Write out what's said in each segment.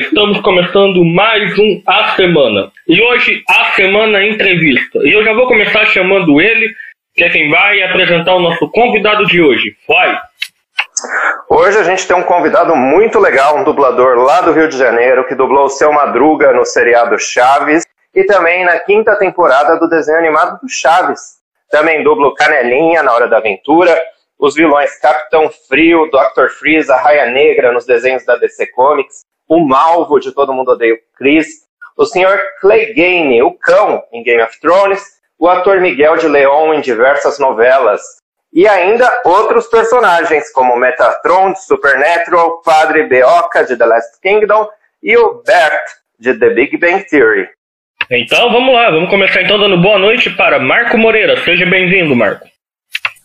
estamos começando mais um A Semana. E hoje, A Semana Entrevista. E eu já vou começar chamando ele, que é quem vai apresentar o nosso convidado de hoje. Vai! Hoje a gente tem um convidado muito legal, um dublador lá do Rio de Janeiro, que dublou o Seu Madruga no seriado Chaves e também na quinta temporada do desenho animado do Chaves. Também dubla o Canelinha na Hora da Aventura, os vilões Capitão Frio, Dr. Freeze, a Raia Negra nos desenhos da DC Comics, o Malvo de Todo Mundo Odeia o Chris, o Sr. Clegane, o Cão, em Game of Thrones, o ator Miguel de Leon em diversas novelas, e ainda outros personagens, como Metatron de Supernatural, Padre Beoca de The Last Kingdom e o Bert de The Big Bang Theory. Então vamos lá, vamos começar então dando boa noite para Marco Moreira. Seja bem-vindo, Marco.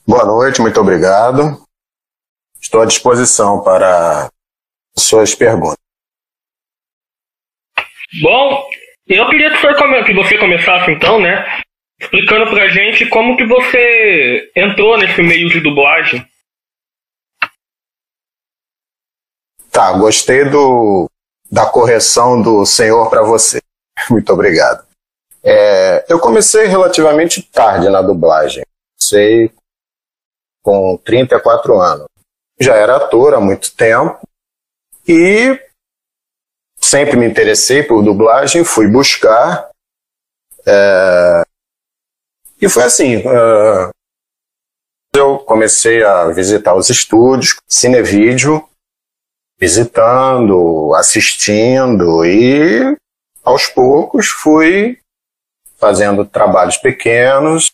Boa noite, muito obrigado. Estou à disposição para suas perguntas. Bom, eu queria que você começasse então, né? explicando pra gente como que você entrou nesse meio de dublagem. Tá, gostei do, da correção do senhor para você. Muito obrigado. É, eu comecei relativamente tarde na dublagem. Comecei com 34 anos. Já era ator há muito tempo e sempre me interessei por dublagem, fui buscar. É, e foi assim. Uh, eu comecei a visitar os estúdios, cinevídeo, visitando, assistindo e aos poucos fui fazendo trabalhos pequenos.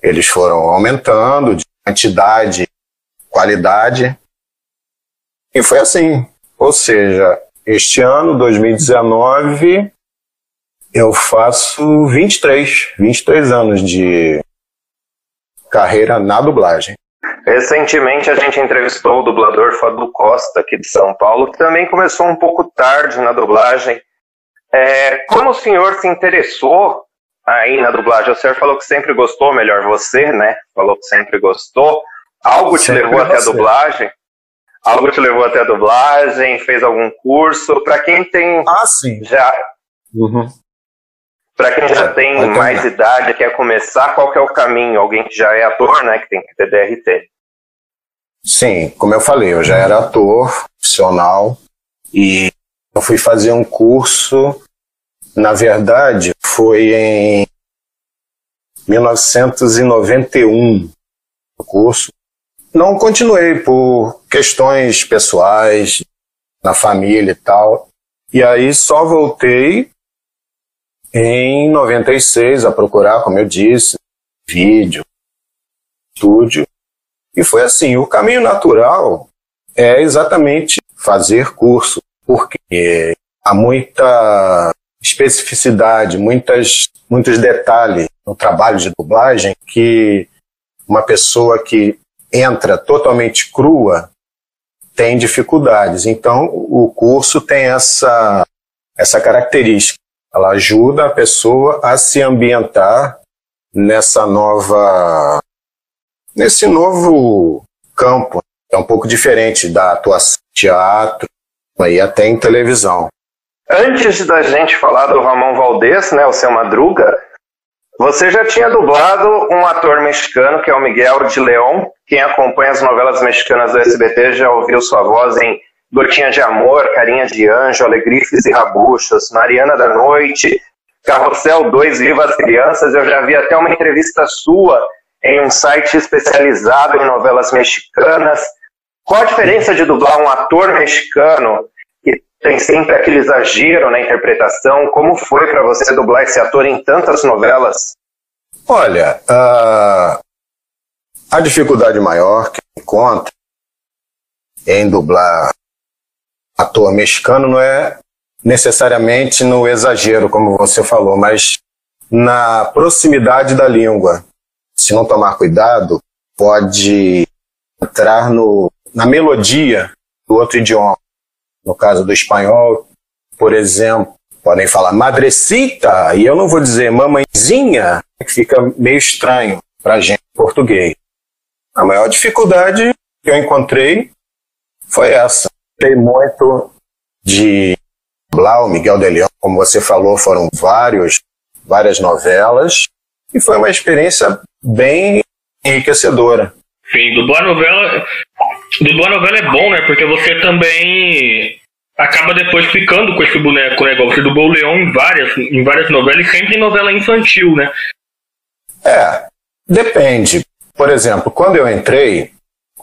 Eles foram aumentando de quantidade, qualidade. E foi assim. Ou seja, este ano, 2019, eu faço 23, 23 anos de carreira na dublagem. Recentemente a gente entrevistou o dublador Fábio Costa, aqui de São Paulo, que também começou um pouco tarde na dublagem. É, como o senhor se interessou aí na dublagem? O senhor falou que sempre gostou, melhor você, né? Falou que sempre gostou. Algo te levou até a dublagem? Algo te levou até a dublagem? Fez algum curso? Para quem tem ah, sim. já uhum. Para quem já tem mais idade, quer começar, qual que é o caminho? Alguém que já é ator, né, que tem que ter DRT. Sim, como eu falei, eu já era ator profissional e eu fui fazer um curso, na verdade, foi em 1991 o curso. Não continuei por questões pessoais, na família e tal. E aí só voltei em 96 a procurar, como eu disse, vídeo, estúdio. E foi assim, o caminho natural é exatamente fazer curso, porque há muita especificidade, muitas, muitos detalhes no trabalho de dublagem que uma pessoa que entra totalmente crua tem dificuldades. Então, o curso tem essa, essa característica ela ajuda a pessoa a se ambientar nessa nova nesse novo campo. É um pouco diferente da atuação teatro e até em televisão. Antes da gente falar do Ramon Valdez, né, o seu Madruga, você já tinha dublado um ator mexicano que é o Miguel de León. Quem acompanha as novelas mexicanas do SBT já ouviu sua voz em Gotinha de Amor, Carinha de Anjo, Alegrifes e Rabuchos, Mariana da Noite, Carrossel 2, Viva as Crianças. Eu já vi até uma entrevista sua em um site especializado em novelas mexicanas. Qual a diferença de dublar um ator mexicano que tem sempre aquele exagero na interpretação? Como foi para você dublar esse ator em tantas novelas? Olha, uh, a dificuldade maior que encontro em dublar ator mexicano não é necessariamente no exagero, como você falou, mas na proximidade da língua. Se não tomar cuidado, pode entrar no, na melodia do outro idioma. No caso do espanhol, por exemplo, podem falar madrecita, e eu não vou dizer mamãezinha, que fica meio estranho para gente português. A maior dificuldade que eu encontrei foi essa gostei muito de Blau, Miguel de Leão, como você falou, foram vários, várias novelas, e foi uma experiência bem enriquecedora. Sim, dublar novela, dublar novela é bom, né? Porque você também acaba depois ficando com esse boneco, né? Igual você dublou o Leão em várias, em várias novelas e sempre em novela infantil, né? É, depende. Por exemplo, quando eu entrei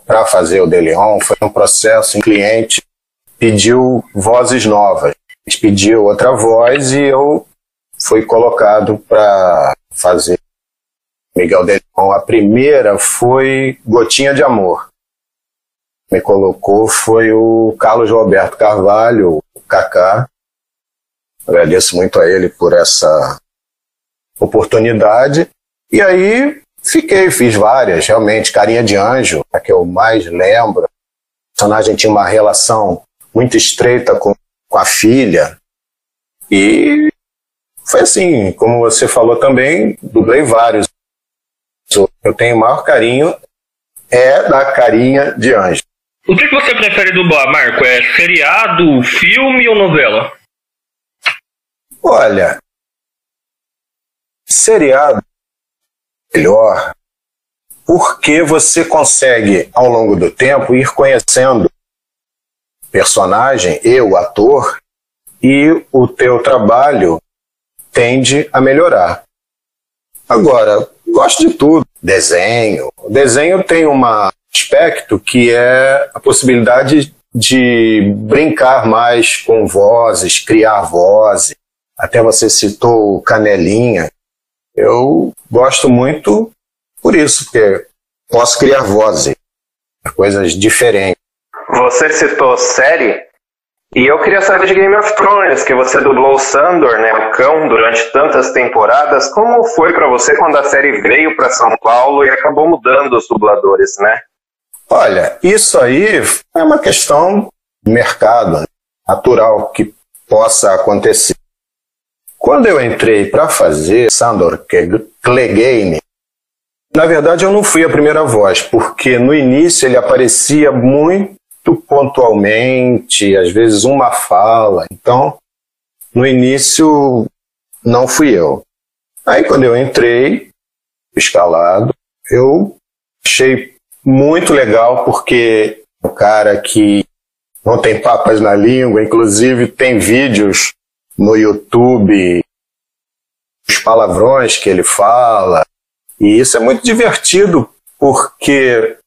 para fazer o De Leon, foi um processo em cliente pediu vozes novas. Pediu outra voz e eu fui colocado para fazer Miguel De Leon. A primeira foi Gotinha de Amor. Me colocou foi o Carlos Roberto Carvalho, o Kaká. Agradeço muito a ele por essa oportunidade. E aí fiquei, fiz várias, realmente. Carinha de Anjo, a que eu mais lembro. O personagem tinha uma relação muito estreita com, com a filha. E foi assim, como você falou também, dublei vários. Eu tenho o maior carinho é da carinha de anjo. O que, que você prefere dublar, Marco? É seriado, filme ou novela? Olha, seriado melhor porque você consegue, ao longo do tempo, ir conhecendo personagem e o ator e o teu trabalho tende a melhorar. Agora, gosto de tudo. Desenho. Desenho tem um aspecto que é a possibilidade de brincar mais com vozes, criar vozes. Até você citou Canelinha, eu gosto muito por isso, porque posso criar vozes, coisas diferentes. Você citou série, e eu queria saber de Game of Thrones, que você dublou o Sandor, né, o cão, durante tantas temporadas. Como foi para você quando a série veio para São Paulo e acabou mudando os dubladores, né? Olha, isso aí é uma questão de mercado, né? natural que possa acontecer. Quando eu entrei para fazer Sandor Clegane, na verdade eu não fui a primeira voz, porque no início ele aparecia muito pontualmente, às vezes uma fala. Então, no início não fui eu. Aí quando eu entrei, escalado, eu achei muito legal porque o cara que não tem papas na língua, inclusive tem vídeos no YouTube os palavrões que ele fala. E isso é muito divertido porque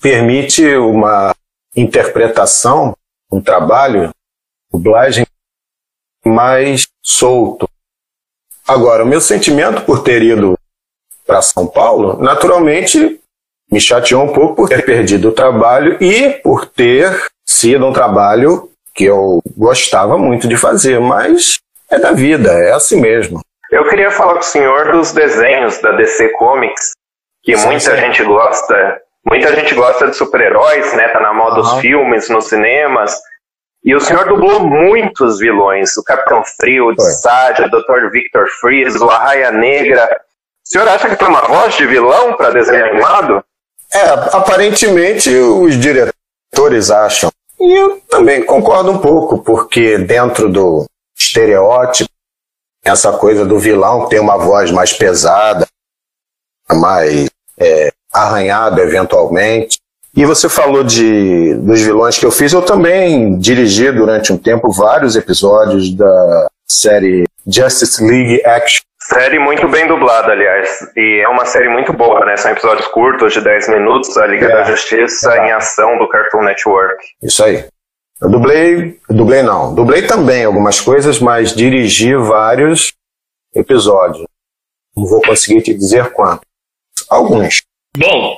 permite uma interpretação, um trabalho, dublagem mais solto. Agora, o meu sentimento por ter ido para São Paulo, naturalmente, me chateou um pouco por ter perdido o trabalho e por ter sido um trabalho que eu gostava muito de fazer, mas é da vida, é assim mesmo. Eu queria falar com o senhor dos desenhos da DC Comics, que sim, muita sim. gente gosta. Muita gente gosta de super-heróis, né? Tá na moda uhum. dos filmes, nos cinemas. E o senhor dublou muitos vilões. O Capitão Frio, o Sádia, o Dr. Victor Freeze, o Arraia Negra. O senhor acha que tem uma voz de vilão para desenho animado? É, aparentemente os diretores acham. E eu também concordo um pouco, porque dentro do estereótipo, essa coisa do vilão tem uma voz mais pesada, mais é, arranhada eventualmente. E você falou de, dos vilões que eu fiz, eu também dirigi durante um tempo vários episódios da série Justice League Action. Série muito bem dublada, aliás. E é uma série muito boa, né? São episódios curtos de 10 minutos, a Liga é, da Justiça é. em ação do Cartoon Network. Isso aí. Eu dublei, dublei não, dublei também algumas coisas, mas dirigi vários episódios. Não vou conseguir te dizer quantos. Alguns. Bom,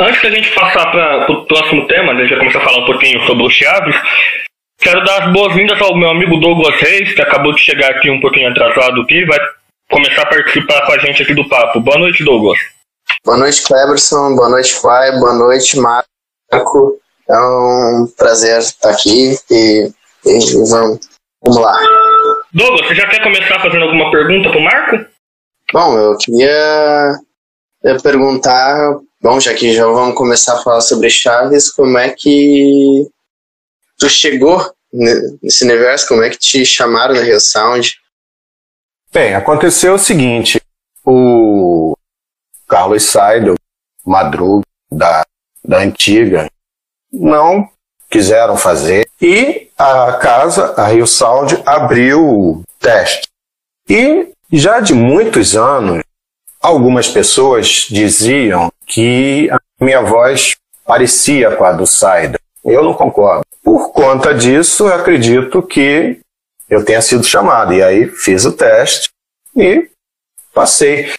antes da gente passar para o próximo tema, né, já começar a falar um pouquinho sobre o Chaves, quero dar as boas-vindas ao meu amigo Douglas Reis, que acabou de chegar aqui um pouquinho atrasado aqui, vai começar a participar com a gente aqui do papo. Boa noite, Douglas. Boa noite, Cleberson. Boa noite, Pai. Boa noite, Marco. É um prazer estar aqui e, e vamos, vamos lá. Douglas, você já quer começar fazendo alguma pergunta para o Marco? Bom, eu queria perguntar, bom, já que já vamos começar a falar sobre Chaves, como é que tu chegou nesse universo? Como é que te chamaram na Rio Sound? Bem, aconteceu o seguinte: o Carlos Seidel, Madruga, da, da antiga, não quiseram fazer e a casa, a Rio Sound, abriu o teste. E já de muitos anos, algumas pessoas diziam que a minha voz parecia com a do Saida. Eu não concordo. Por conta disso, acredito que eu tenha sido chamado. E aí fiz o teste e passei.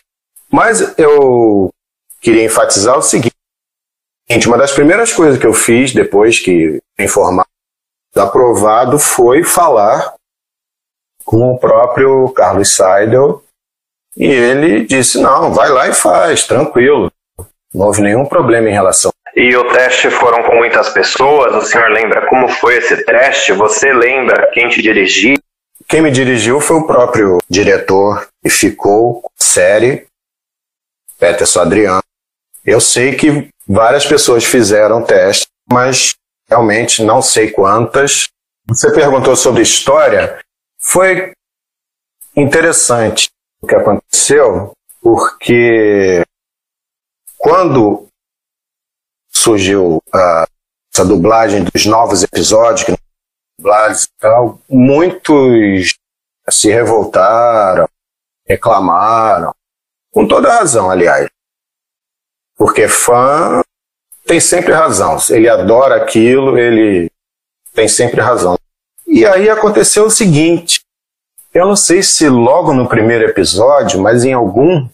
Mas eu queria enfatizar o seguinte: uma das primeiras coisas que eu fiz depois que informar aprovado foi falar com o próprio Carlos Seidel e ele disse: não, vai lá e faz, tranquilo. Não houve nenhum problema em relação. E o teste foram com muitas pessoas? O senhor lembra como foi esse teste? Você lembra quem te dirigiu? Quem me dirigiu foi o próprio diretor e ficou série, Peterson Adriano. Eu sei que várias pessoas fizeram teste, mas realmente não sei quantas. Você perguntou sobre história. Foi interessante o que aconteceu, porque quando surgiu uh, essa dublagem dos novos episódios, dublagens e tal, muitos se revoltaram, reclamaram, com toda razão, aliás. Porque fã tem sempre razão. Ele adora aquilo, ele tem sempre razão. E aí aconteceu o seguinte: eu não sei se logo no primeiro episódio, mas em algum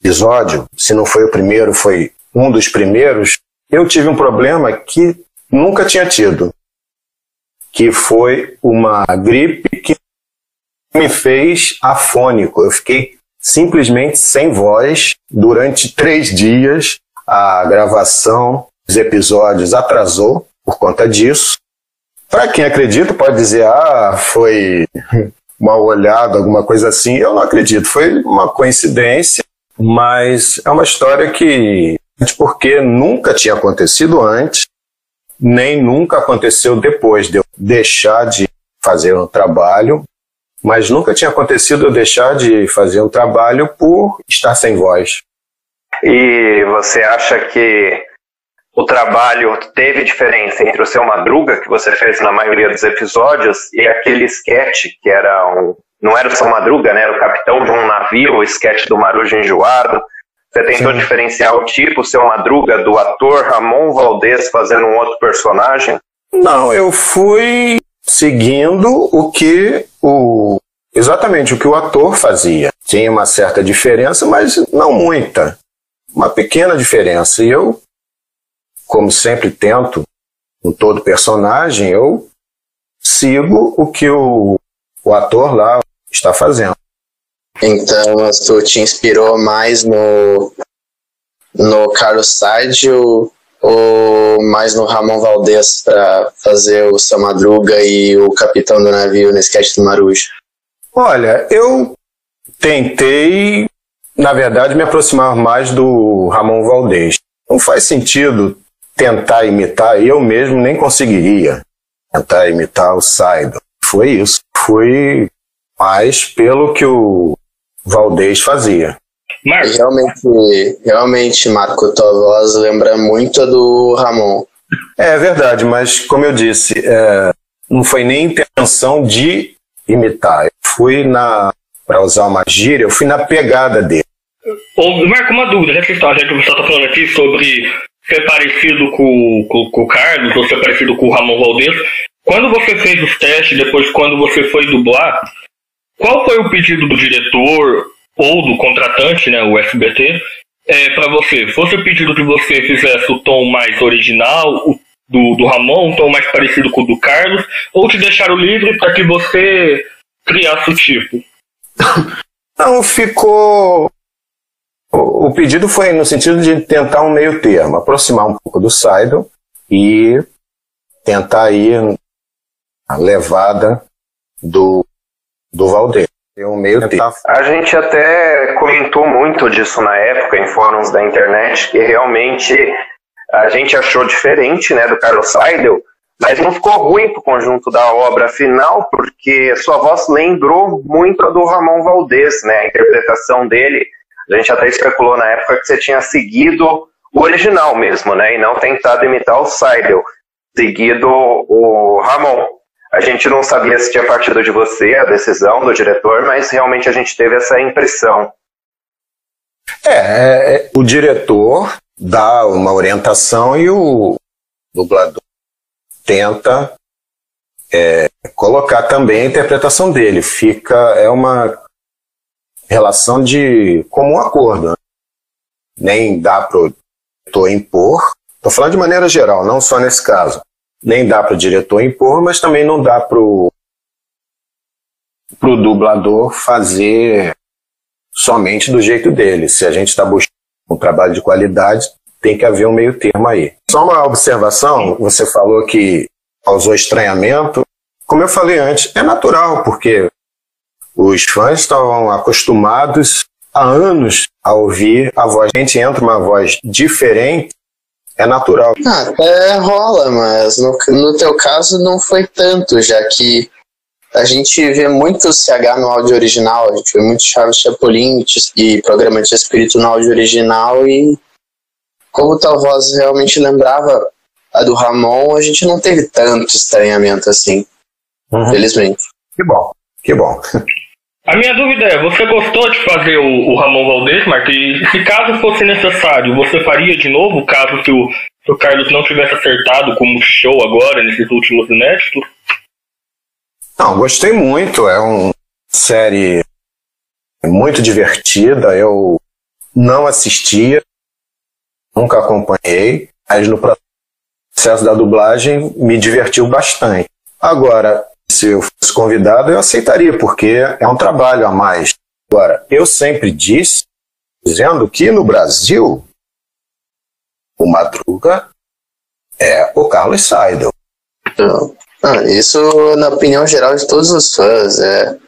episódio, se não foi o primeiro, foi um dos primeiros, eu tive um problema que nunca tinha tido, que foi uma gripe que me fez afônico. Eu fiquei simplesmente sem voz durante três dias. A gravação dos episódios atrasou por conta disso. Para quem acredita, pode dizer, ah, foi mal olhado, alguma coisa assim. Eu não acredito, foi uma coincidência, mas é uma história que, porque nunca tinha acontecido antes, nem nunca aconteceu depois de eu deixar de fazer um trabalho mas nunca tinha acontecido eu deixar de fazer um trabalho por estar sem voz. E você acha que o trabalho teve diferença entre o seu Madruga, que você fez na maioria dos episódios, e aquele sketch que era um. Não era o seu Madruga, né? Era o capitão de um navio, o sketch do Marujo Enjoado. Você tentou Sim. diferenciar o tipo, seu Madruga, do ator Ramon Valdez fazendo um outro personagem? Não, eu fui seguindo o que o exatamente o que o ator fazia. Tinha uma certa diferença, mas não muita. Uma pequena diferença. E eu, como sempre tento, com todo personagem, eu sigo o que o, o ator lá está fazendo. Então, tu te inspirou mais no, no Carlos Sádio ou mais no Ramon Valdez para fazer o seu Madruga e o capitão do navio no sketch do Marujo? Olha, eu tentei, na verdade, me aproximar mais do Ramon Valdez. Não faz sentido tentar imitar, eu mesmo nem conseguiria tentar imitar o Saido. Foi isso. Foi mais pelo que o Valdez fazia. Marco. Realmente, realmente, Marco, tua voz lembra muito do Ramon. É verdade, mas como eu disse, é, não foi nem intenção de imitar. Eu fui na, para usar uma gíria, eu fui na pegada dele. Ô, Marco, uma dúvida, que, já que pessoal está falando aqui sobre ser parecido com, com, com, o Carlos ou ser parecido com o Ramon Valdez, quando você fez os testes, depois quando você foi dublar, qual foi o pedido do diretor ou do contratante, né, o SBT, é, para você? Fosse o pedido que você fizesse o tom mais original, o do, do Ramon, um tom mais parecido com o do Carlos, ou te deixaram livre para que você criasse o tipo? Não, ficou. O pedido foi no sentido de tentar um meio termo, aproximar um pouco do Seidel e tentar ir a levada do, do Valdeir. Um meio termo. A gente até comentou muito disso na época em fóruns da internet, que realmente a gente achou diferente né, do Carlos Seidel, Mas não ficou ruim pro conjunto da obra final, porque sua voz lembrou muito a do Ramon Valdez, né? A interpretação dele. A gente até especulou na época que você tinha seguido o original mesmo, né? E não tentado imitar o Seidel, seguido o Ramon. A gente não sabia se tinha partido de você a decisão do diretor, mas realmente a gente teve essa impressão. É, é, o diretor dá uma orientação e o dublador tenta é, colocar também a interpretação dele. Fica é uma relação de comum acordo. Né? Nem dá para o diretor impor. Estou falando de maneira geral, não só nesse caso nem dá para o diretor impor, mas também não dá para o dublador fazer somente do jeito dele. Se a gente está buscando um trabalho de qualidade, tem que haver um meio termo aí. Só uma observação, você falou que causou estranhamento. Como eu falei antes, é natural, porque os fãs estão acostumados há anos a ouvir a voz. A gente entra uma voz diferente, é natural. Ah, até rola, mas no, no teu caso não foi tanto, já que a gente vê muito CH no áudio original, a gente vê muito Chaves Chapolin e programa de espírito no áudio original e como tua voz realmente lembrava a do Ramon, a gente não teve tanto estranhamento assim, uhum. felizmente. Que bom, que bom. A minha dúvida é, você gostou de fazer o, o Ramon Valdez? E se caso fosse necessário, você faria de novo, caso se o, se o Carlos não tivesse acertado como show agora, nesses últimos inéditos? Não, gostei muito. É uma série muito divertida. Eu não assistia, nunca acompanhei, mas no processo da dublagem me divertiu bastante. Agora, se eu fosse convidado, eu aceitaria, porque é um trabalho a mais. Agora, eu sempre disse, dizendo que no Brasil, o Madruga é o Carlos Seidel. Ah, isso, na opinião geral de todos os fãs, é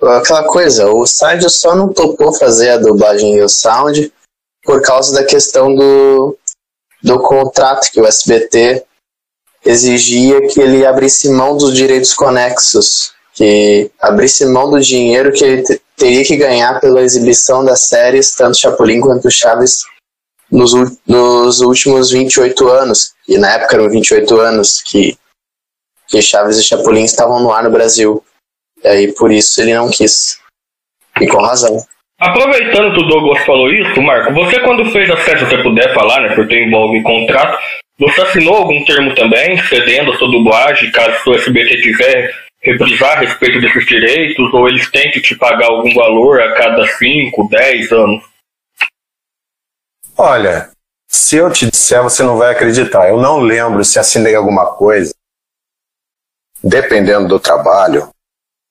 aquela coisa, o Seidel só não topou fazer a dublagem e o sound por causa da questão do, do contrato que o SBT exigia que ele abrisse mão dos direitos conexos, que abrisse mão do dinheiro que ele teria que ganhar pela exibição das séries, tanto Chapolin quanto Chaves, nos, nos últimos 28 anos. E na época eram 28 anos que, que Chaves e Chapolin estavam no ar no Brasil. E aí por isso ele não quis. E com razão. Aproveitando que o Douglas falou isso, Marco, você quando fez a série, se você puder falar, né, porque envolve contrato, você assinou algum termo também, cedendo a sua dublagem, caso o SBT quiser reprisar a respeito desses direitos, ou eles tentem te pagar algum valor a cada 5, 10 anos? Olha, se eu te disser, você não vai acreditar. Eu não lembro se assinei alguma coisa. Dependendo do trabalho,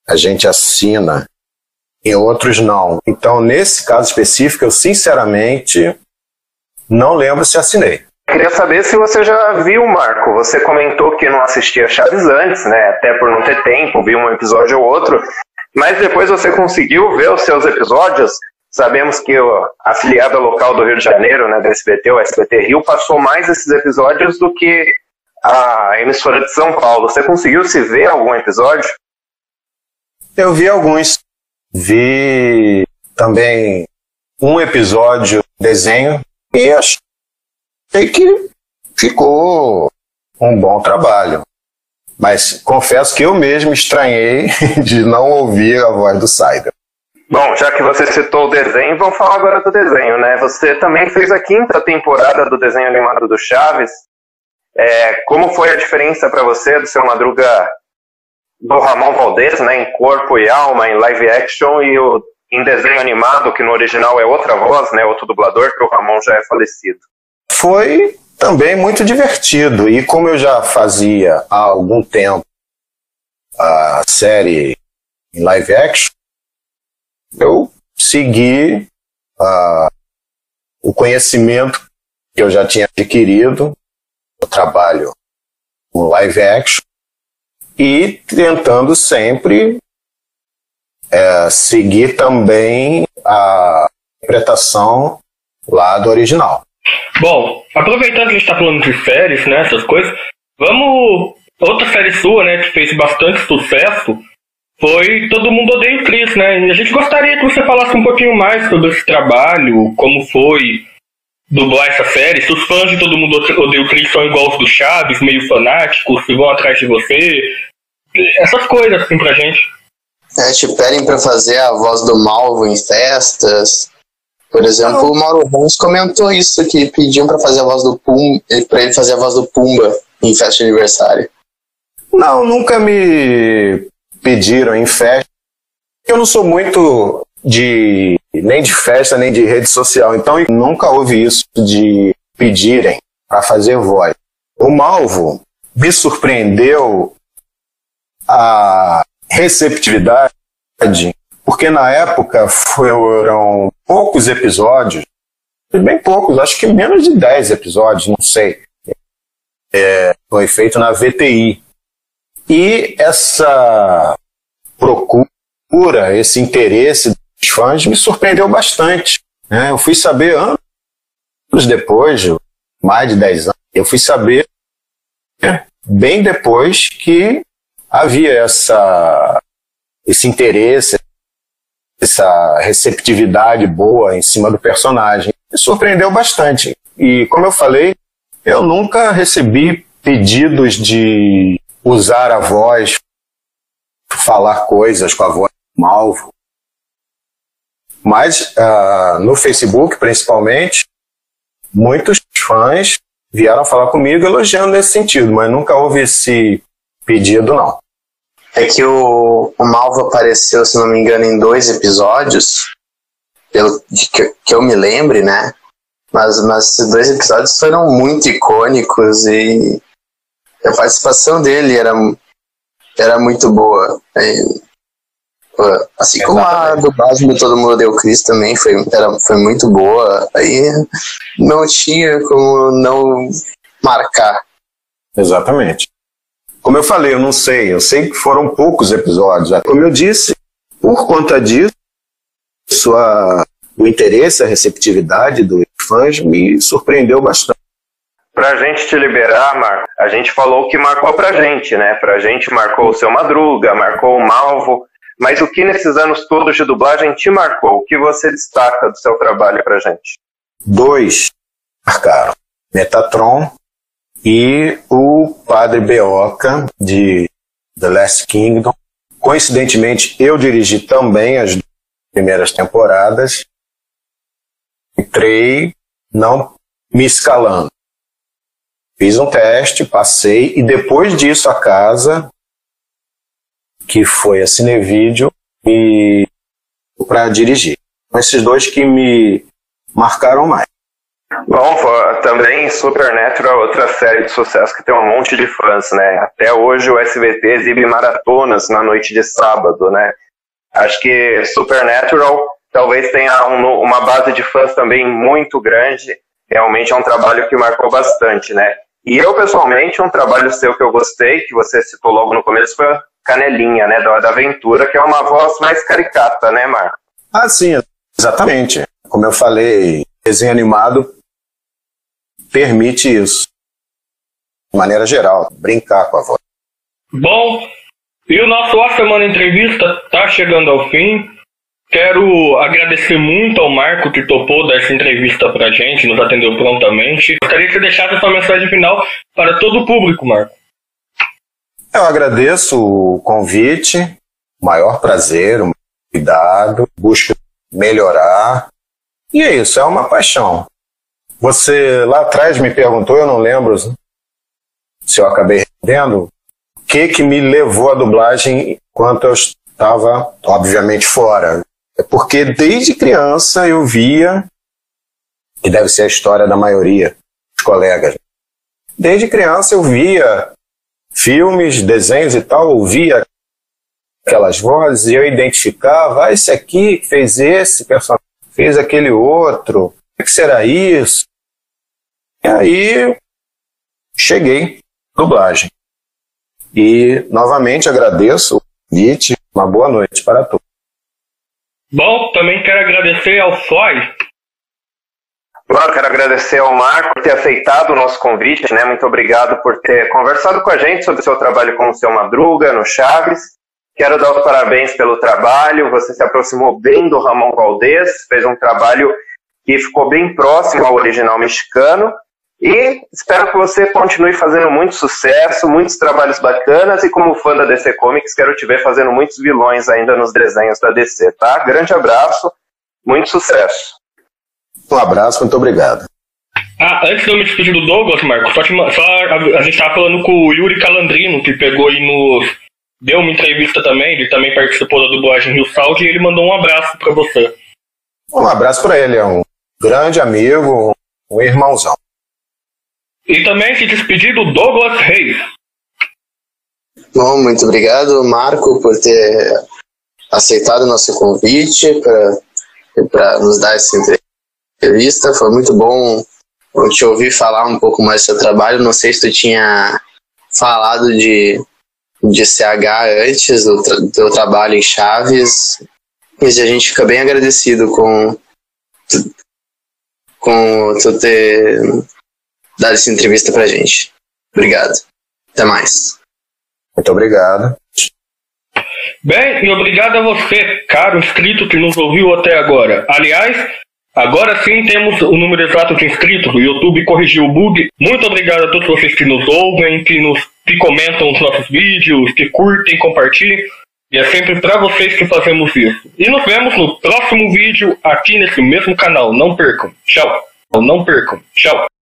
a gente assina, em outros não. Então, nesse caso específico, eu sinceramente não lembro se assinei. Queria saber se você já viu, Marco. Você comentou que não assistia Chaves antes, né? Até por não ter tempo, viu um episódio ou outro. Mas depois você conseguiu ver os seus episódios. Sabemos que a afiliada local do Rio de Janeiro, né, do SBT, o SBT Rio, passou mais esses episódios do que a emissora de São Paulo. Você conseguiu se ver algum episódio? Eu vi alguns. Vi também um episódio desenho e acho sei que ficou um bom trabalho. Mas confesso que eu mesmo estranhei de não ouvir a voz do Saider. Bom, já que você citou o desenho, vamos falar agora do desenho, né? Você também fez a quinta temporada do desenho animado do Chaves. É, como foi a diferença para você do seu Madruga do Ramon Valdez, né? Em corpo e alma, em live action e o, em desenho animado, que no original é outra voz, né? Outro dublador, que o Ramon já é falecido foi também muito divertido. E como eu já fazia há algum tempo a série em live action, eu segui uh, o conhecimento que eu já tinha adquirido no trabalho com live action e tentando sempre é, seguir também a interpretação lá do original. Bom, aproveitando que a gente está falando de séries, né, essas coisas, vamos outra série sua, né, que fez bastante sucesso, foi Todo Mundo Odeia o Chris, né? E a gente gostaria que você falasse um pouquinho mais sobre esse trabalho, como foi dublar essa série, se os fãs de Todo Mundo Odeia o Chris são igual os do Chaves, meio fanáticos, que vão atrás de você, essas coisas assim pra gente. É, te pedem pra fazer a voz do Malvo em festas. Por exemplo, o Mauro Ramos comentou isso, que pediam para fazer a voz do Pum, para ele fazer a voz do Pumba em festa de aniversário. Não, nunca me pediram em festa. Eu não sou muito de nem de festa nem de rede social, então nunca houve isso de pedirem para fazer voz. O Malvo me surpreendeu a receptividade, porque na época foram poucos episódios, bem poucos, acho que menos de 10 episódios, não sei. É, foi feito na VTI. E essa procura, esse interesse dos fãs me surpreendeu bastante. Né? Eu fui saber anos depois, mais de 10 anos, eu fui saber né, bem depois que havia essa, esse interesse, essa receptividade boa em cima do personagem. Me surpreendeu bastante. E, como eu falei, eu nunca recebi pedidos de usar a voz, falar coisas com a voz do malvo. Mas uh, no Facebook, principalmente, muitos fãs vieram falar comigo elogiando nesse sentido, mas nunca houve esse pedido, não. É que o, o Malvo apareceu, se não me engano, em dois episódios, pelo que, que eu me lembre, né? Mas, mas esses dois episódios foram muito icônicos e a participação dele era, era muito boa. assim como a dublagem de Todo Mundo Deu Cris também foi, era, foi muito boa. Aí não tinha como não marcar. Exatamente. Como eu falei, eu não sei, eu sei que foram poucos episódios. Como eu disse, por conta disso, sua, o interesse, a receptividade dos fãs me surpreendeu bastante. Pra gente te liberar, Marco, a gente falou que marcou pra gente, né? Pra gente marcou o seu Madruga, marcou o Malvo, mas o que nesses anos todos de dublagem te marcou? O que você destaca do seu trabalho pra gente? Dois marcaram. Metatron e o Padre Beoca, de The Last Kingdom. Coincidentemente, eu dirigi também as primeiras temporadas. Entrei não me escalando. Fiz um teste, passei, e depois disso a casa, que foi a Cinevídeo, me para dirigir. Esses dois que me marcaram mais. Bom, também Supernatural é outra série de sucesso que tem um monte de fãs, né? Até hoje o SBT exibe maratonas na noite de sábado, né? Acho que Supernatural talvez tenha um, uma base de fãs também muito grande. Realmente é um trabalho que marcou bastante, né? E eu, pessoalmente, um trabalho seu que eu gostei, que você citou logo no começo, foi Canelinha, né? Da, da Aventura, que é uma voz mais caricata, né, Marco? Ah, sim, exatamente. Como eu falei, desenho animado permite isso. De maneira geral, brincar com a voz. Bom, e o nosso A Semana Entrevista está chegando ao fim. Quero agradecer muito ao Marco que topou dar essa entrevista pra gente, nos atendeu prontamente. Gostaria que você deixasse a sua mensagem final para todo o público, Marco. Eu agradeço o convite, maior prazer, um cuidado, busco melhorar. E é isso, é uma paixão. Você lá atrás me perguntou, eu não lembro se eu acabei respondendo, o que que me levou à dublagem enquanto eu estava, obviamente, fora. É porque desde criança eu via, e deve ser a história da maioria dos colegas, desde criança eu via filmes, desenhos e tal, ouvia aquelas vozes e eu identificava, ah, esse aqui fez esse personagem, fez aquele outro, o que será isso? E aí cheguei, dublagem. E novamente agradeço o convite, uma boa noite para todos. Bom, também quero agradecer ao FOI. Claro, quero agradecer ao Marco por ter aceitado o nosso convite, né? Muito obrigado por ter conversado com a gente sobre o seu trabalho com o seu Madruga, no Chaves. Quero dar os parabéns pelo trabalho. Você se aproximou bem do Ramon Valdez, fez um trabalho que ficou bem próximo ao original mexicano. E espero que você continue fazendo muito sucesso, muitos trabalhos bacanas. E como fã da DC Comics, quero te ver fazendo muitos vilões ainda nos desenhos da DC, tá? Grande abraço, muito sucesso. Um abraço, muito obrigado. Ah, antes de eu me despedir do Douglas, Marco, só, te, só a, a, gente estava falando com o Yuri Calandrino, que pegou aí nos. Deu uma entrevista também, ele também participou da dublagem Rio Saúde e ele mandou um abraço para você. Um abraço para ele, é um grande amigo, um irmãozão. E também se despedir do Douglas Reis. Bom, muito obrigado, Marco, por ter aceitado o nosso convite para nos dar essa entrevista. Foi muito bom te ouvir falar um pouco mais do seu trabalho. Não sei se tu tinha falado de, de CH antes do tra trabalho em Chaves, mas a gente fica bem agradecido com, com tu ter dado essa entrevista pra gente. Obrigado. Até mais. Muito obrigado. Bem, e obrigado a você, caro inscrito que nos ouviu até agora. Aliás, agora sim temos o número exato de inscritos. O YouTube corrigiu o bug. Muito obrigado a todos vocês que nos ouvem, que, nos, que comentam os nossos vídeos, que curtem, compartilhem. E é sempre para vocês que fazemos isso. E nos vemos no próximo vídeo aqui nesse mesmo canal. Não percam. Tchau. Não percam. Tchau.